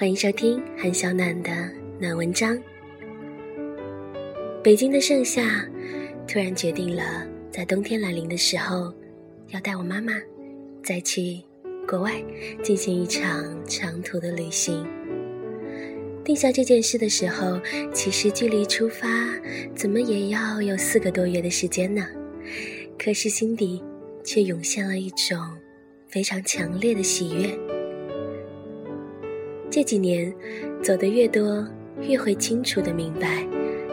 欢迎收听韩小暖的暖文章。北京的盛夏，突然决定了在冬天来临的时候，要带我妈妈再去国外进行一场长途的旅行。定下这件事的时候，其实距离出发怎么也要有四个多月的时间呢。可是心底却涌现了一种非常强烈的喜悦。这几年，走得越多，越会清楚的明白，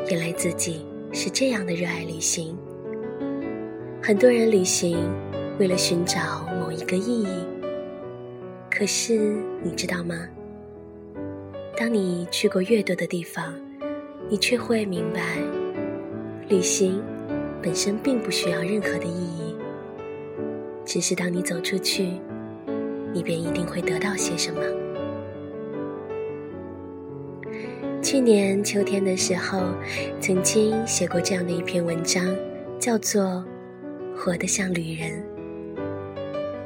原来自己是这样的热爱旅行。很多人旅行，为了寻找某一个意义。可是你知道吗？当你去过越多的地方，你却会明白，旅行本身并不需要任何的意义。只是当你走出去，你便一定会得到些什么。去年秋天的时候，曾经写过这样的一篇文章，叫做《活得像旅人》。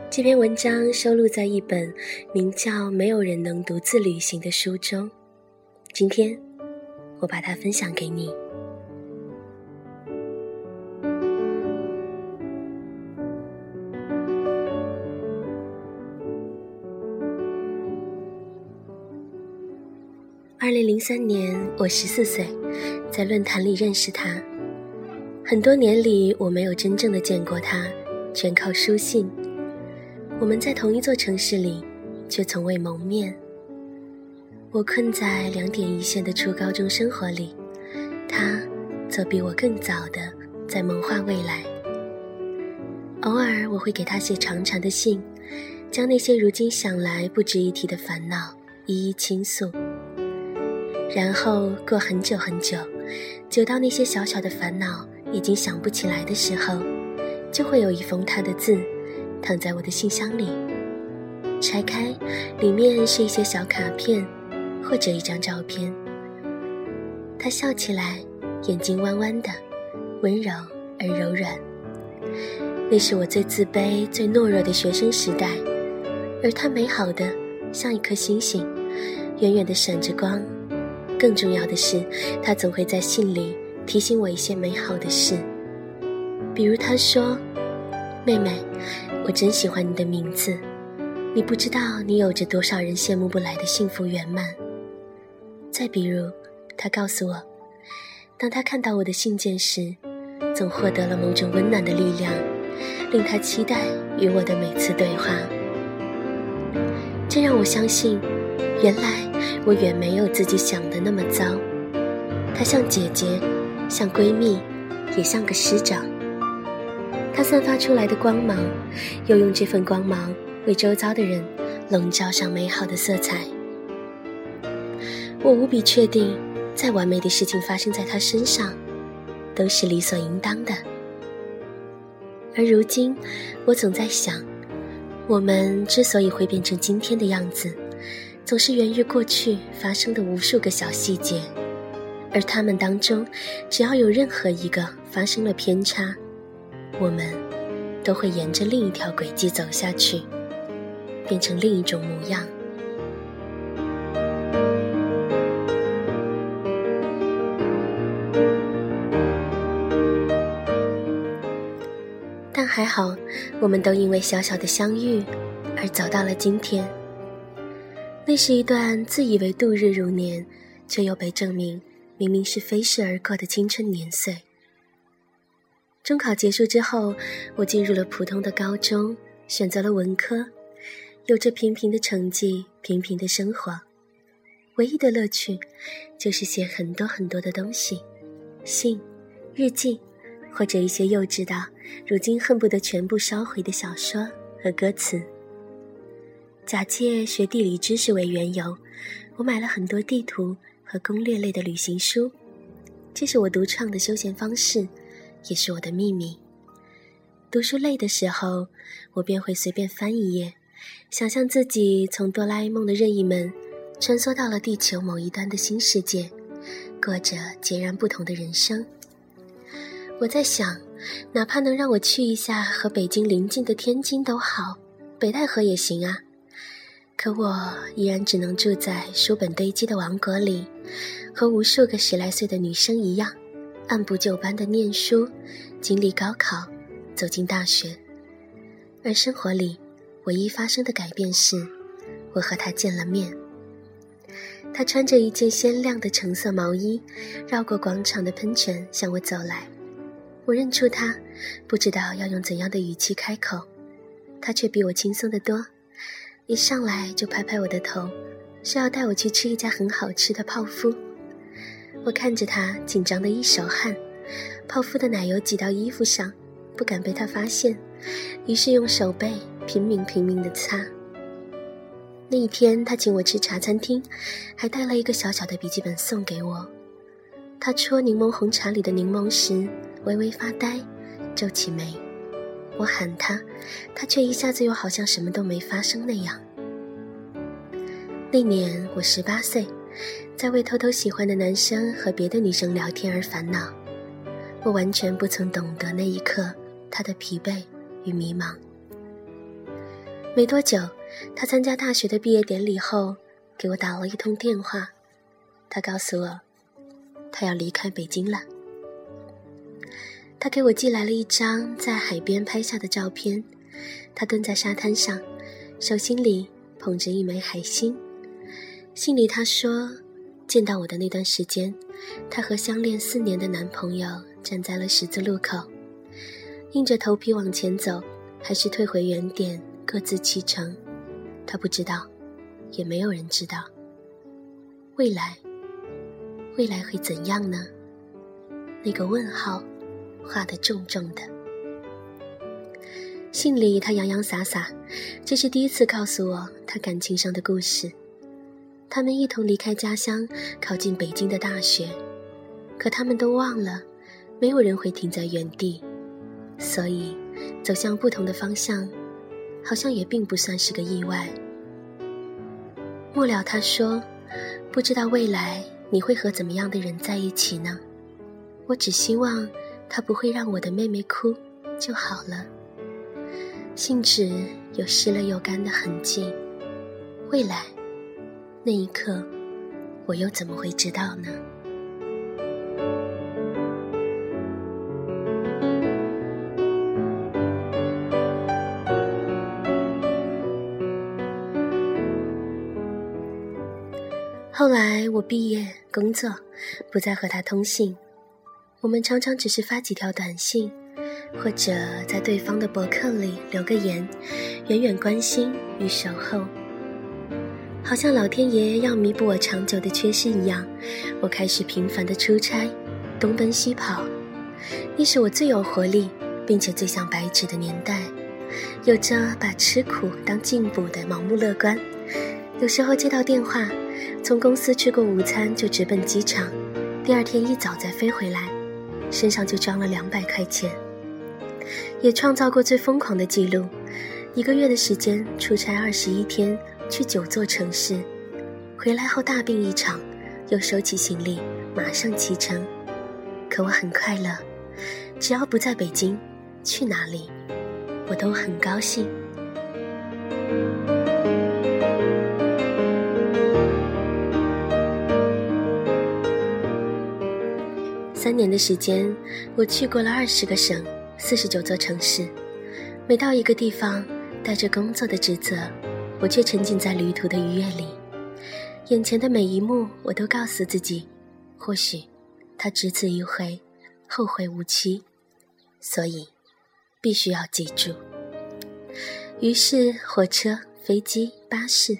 这篇文章收录在一本名叫《没有人能独自旅行》的书中。今天，我把它分享给你。二零零三年，我十四岁，在论坛里认识他。很多年里，我没有真正的见过他，全靠书信。我们在同一座城市里，却从未谋面。我困在两点一线的初高中生活里，他则比我更早的在谋划未来。偶尔，我会给他写长长的信，将那些如今想来不值一提的烦恼一一倾诉。然后过很久很久，久到那些小小的烦恼已经想不起来的时候，就会有一封他的字，躺在我的信箱里。拆开，里面是一些小卡片，或者一张照片。他笑起来，眼睛弯弯的，温柔而柔软。那是我最自卑、最懦弱的学生时代，而他美好的像一颗星星，远远的闪着光。更重要的是，他总会在信里提醒我一些美好的事。比如他说：“妹妹，我真喜欢你的名字，你不知道你有着多少人羡慕不来的幸福圆满。”再比如，他告诉我，当他看到我的信件时，总获得了某种温暖的力量，令他期待与我的每次对话。这让我相信，原来。我远没有自己想的那么糟，她像姐姐，像闺蜜，也像个师长。她散发出来的光芒，又用这份光芒为周遭的人笼罩上美好的色彩。我无比确定，再完美的事情发生在她身上，都是理所应当的。而如今，我总在想，我们之所以会变成今天的样子。总是源于过去发生的无数个小细节，而他们当中，只要有任何一个发生了偏差，我们都会沿着另一条轨迹走下去，变成另一种模样。但还好，我们都因为小小的相遇而走到了今天。那是一段自以为度日如年，却又被证明明明是飞逝而过的青春年岁。中考结束之后，我进入了普通的高中，选择了文科，有着平平的成绩，平平的生活。唯一的乐趣，就是写很多很多的东西，信、日记，或者一些幼稚到如今恨不得全部烧毁的小说和歌词。假借学地理知识为缘由，我买了很多地图和攻略类的旅行书。这是我独创的休闲方式，也是我的秘密。读书累的时候，我便会随便翻一页，想象自己从哆啦 A 梦的任意门穿梭到了地球某一端的新世界，过着截然不同的人生。我在想，哪怕能让我去一下和北京邻近的天津都好，北戴河也行啊。可我依然只能住在书本堆积的王国里，和无数个十来岁的女生一样，按部就班的念书，经历高考，走进大学。而生活里，唯一发生的改变是，我和他见了面。他穿着一件鲜亮的橙色毛衣，绕过广场的喷泉向我走来。我认出他，不知道要用怎样的语气开口，他却比我轻松得多。一上来就拍拍我的头，说要带我去吃一家很好吃的泡芙。我看着他紧张的一手汗，泡芙的奶油挤到衣服上，不敢被他发现，于是用手背拼命拼命地擦。那一天，他请我吃茶餐厅，还带了一个小小的笔记本送给我。他戳柠檬红茶里的柠檬时，微微发呆，皱起眉。我喊他，他却一下子又好像什么都没发生那样。那年我十八岁，在为偷偷喜欢的男生和别的女生聊天而烦恼。我完全不曾懂得那一刻他的疲惫与迷茫。没多久。他参加大学的毕业典礼后，给我打了一通电话。他告诉我，他要离开北京了。他给我寄来了一张在海边拍下的照片，他蹲在沙滩上，手心里捧着一枚海星。信里他说，见到我的那段时间，他和相恋四年的男朋友站在了十字路口，硬着头皮往前走，还是退回原点，各自启程。他不知道，也没有人知道。未来，未来会怎样呢？那个问号，画得重重的。信里他洋洋洒洒，这是第一次告诉我他感情上的故事。他们一同离开家乡，考进北京的大学，可他们都忘了，没有人会停在原地，所以走向不同的方向。好像也并不算是个意外。末了，他说：“不知道未来你会和怎么样的人在一起呢？我只希望他不会让我的妹妹哭就好了。”信纸有湿了又干的痕迹。未来，那一刻，我又怎么会知道呢？后来我毕业工作，不再和他通信。我们常常只是发几条短信，或者在对方的博客里留个言，远远关心与守候。好像老天爷要弥补我长久的缺失一样，我开始频繁的出差，东奔西跑。那是我最有活力，并且最像白纸的年代，有着把吃苦当进补的盲目乐观。有时候接到电话。从公司吃过午餐就直奔机场，第二天一早再飞回来，身上就装了两百块钱。也创造过最疯狂的记录，一个月的时间出差二十一天，去九座城市，回来后大病一场，又收起行李马上启程。可我很快乐，只要不在北京，去哪里，我都很高兴。三年的时间，我去过了二十个省，四十九座城市。每到一个地方，带着工作的职责，我却沉浸在旅途的愉悦里。眼前的每一幕，我都告诉自己，或许他只此一回，后会无期。所以，必须要记住。于是，火车、飞机、巴士，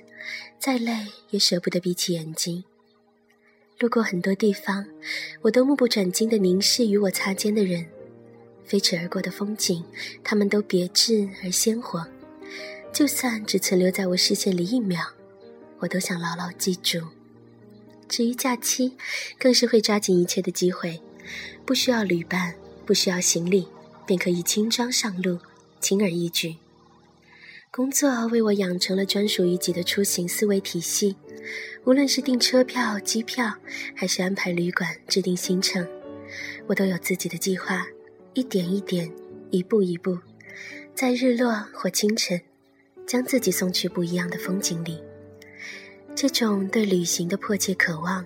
再累也舍不得闭起眼睛。路过很多地方，我都目不转睛地凝视与我擦肩的人，飞驰而过的风景，他们都别致而鲜活。就算只存留在我视线里一秒，我都想牢牢记住。至于假期，更是会抓紧一切的机会，不需要旅伴，不需要行李，便可以轻装上路，轻而易举。工作为我养成了专属于己的出行思维体系。无论是订车票、机票，还是安排旅馆、制定行程，我都有自己的计划，一点一点，一步一步，在日落或清晨，将自己送去不一样的风景里。这种对旅行的迫切渴望，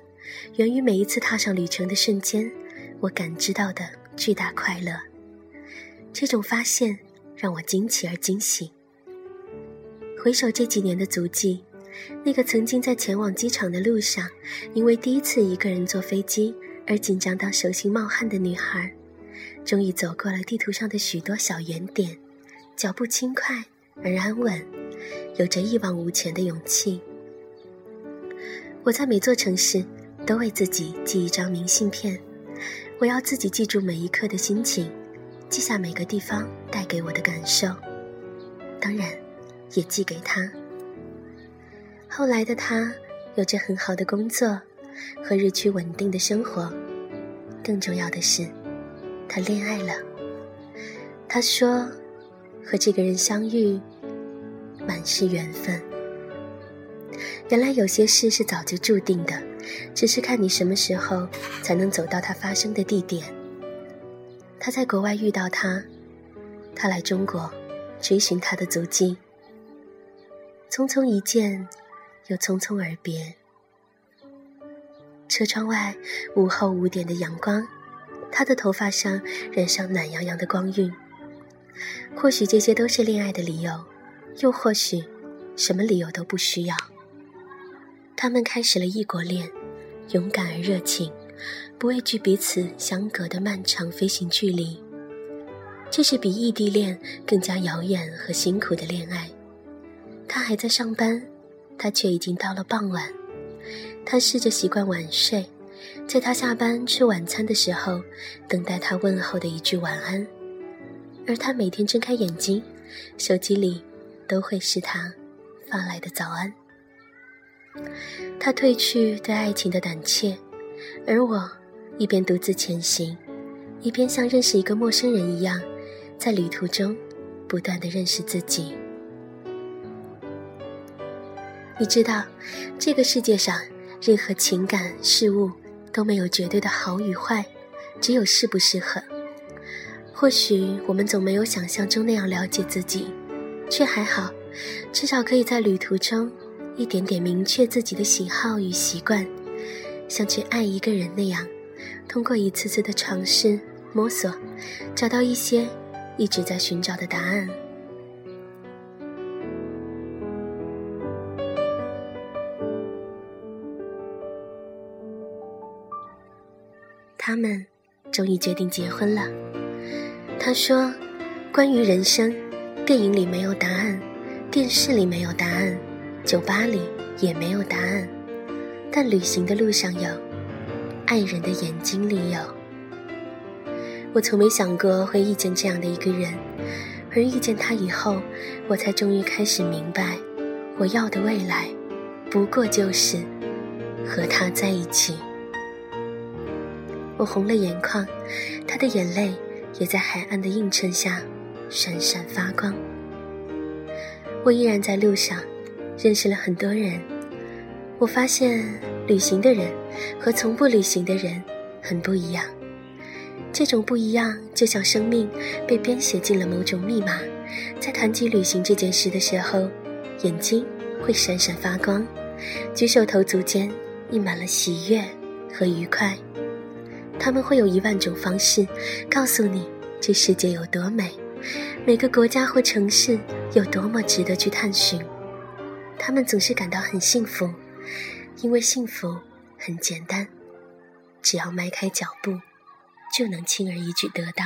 源于每一次踏上旅程的瞬间，我感知到的巨大快乐。这种发现让我惊奇而惊喜。回首这几年的足迹，那个曾经在前往机场的路上，因为第一次一个人坐飞机而紧张到手心冒汗的女孩，终于走过了地图上的许多小圆点，脚步轻快而安稳，有着一往无前的勇气。我在每座城市都为自己寄一张明信片，我要自己记住每一刻的心情，记下每个地方带给我的感受，当然，也寄给他。后来的他有着很好的工作和日趋稳定的生活，更重要的是，他恋爱了。他说，和这个人相遇，满是缘分。原来有些事是早就注定的，只是看你什么时候才能走到它发生的地点。他在国外遇到他，他来中国追寻他的足迹。匆匆一见，又匆匆而别。车窗外午后五点的阳光，他的头发上染上暖洋洋的光晕。或许这些都是恋爱的理由，又或许什么理由都不需要。他们开始了异国恋，勇敢而热情，不畏惧彼此相隔的漫长飞行距离。这是比异地恋更加遥远和辛苦的恋爱。他还在上班，他却已经到了傍晚。他试着习惯晚睡，在他下班吃晚餐的时候，等待他问候的一句晚安。而他每天睁开眼睛，手机里都会是他发来的早安。他褪去对爱情的胆怯，而我一边独自前行，一边像认识一个陌生人一样，在旅途中不断的认识自己。你知道，这个世界上任何情感事物都没有绝对的好与坏，只有适不适合。或许我们总没有想象中那样了解自己，却还好，至少可以在旅途中。一点点明确自己的喜好与习惯，像去爱一个人那样，通过一次次的尝试摸索，找到一些一直在寻找的答案。他们终于决定结婚了。他说：“关于人生，电影里没有答案，电视里没有答案。”酒吧里也没有答案，但旅行的路上有，爱人的眼睛里有。我从没想过会遇见这样的一个人，而遇见他以后，我才终于开始明白，我要的未来，不过就是和他在一起。我红了眼眶，他的眼泪也在海岸的映衬下闪闪发光。我依然在路上。认识了很多人，我发现旅行的人和从不旅行的人很不一样。这种不一样，就像生命被编写进了某种密码，在谈及旅行这件事的时候，眼睛会闪闪发光，举手投足间溢满了喜悦和愉快。他们会有一万种方式告诉你这世界有多美，每个国家或城市有多么值得去探寻。他们总是感到很幸福，因为幸福很简单，只要迈开脚步，就能轻而易举得到。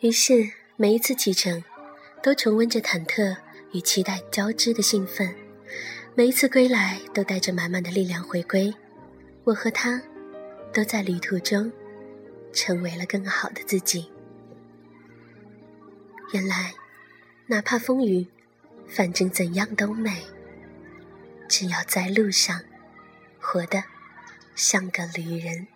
于是，每一次启程，都重温着忐忑与期待交织的兴奋；每一次归来，都带着满满的力量回归。我和他，都在旅途中，成为了更好的自己。原来，哪怕风雨，反正怎样都美。只要在路上，活得像个旅人。